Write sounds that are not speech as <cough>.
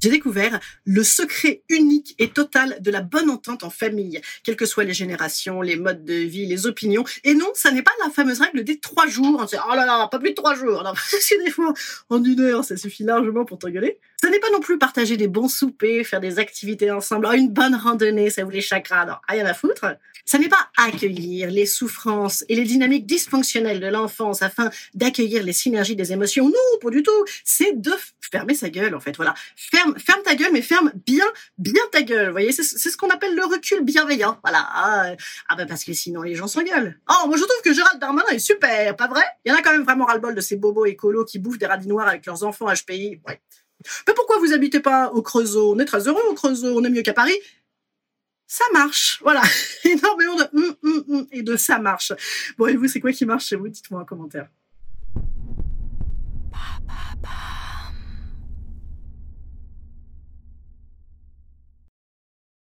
j'ai découvert le secret unique et total de la bonne entente en famille, quelles que soient les générations, les modes de vie, les opinions. Et non, ça n'est pas la fameuse règle des trois jours. C'est oh là là, pas plus de trois jours. Non, parce que des fois, en une heure, ça suffit largement pour t'engueuler. Ce n'est pas non plus partager des bons soupers, faire des activités ensemble, oh, une bonne randonnée, ça vous les chakras, non, rien à foutre. Ça n'est pas accueillir les souffrances et les dynamiques dysfonctionnelles de l'enfance afin d'accueillir les synergies des émotions. Non, pas du tout. C'est de fermer sa gueule, en fait. Voilà. Ferme, ferme ta gueule, mais ferme bien, bien ta gueule. Vous voyez, c'est ce qu'on appelle le recul bienveillant. Voilà. Ah, ah ben parce que sinon les gens s'engueulent. Oh, moi je trouve que Gérald Darmanin est super, pas vrai? Il y en a quand même vraiment ras-le-bol de ces bobos écolos qui bouffent des radis noirs avec leurs enfants HPI. Ouais. Mais pourquoi vous habitez pas au Creusot? On est très heureux au Creusot, on est mieux qu'à Paris. Ça marche, voilà. <laughs> Énormément de hum, hum, hum, et de ça marche. Bon, et vous, c'est quoi qui marche chez vous? Dites-moi en commentaire.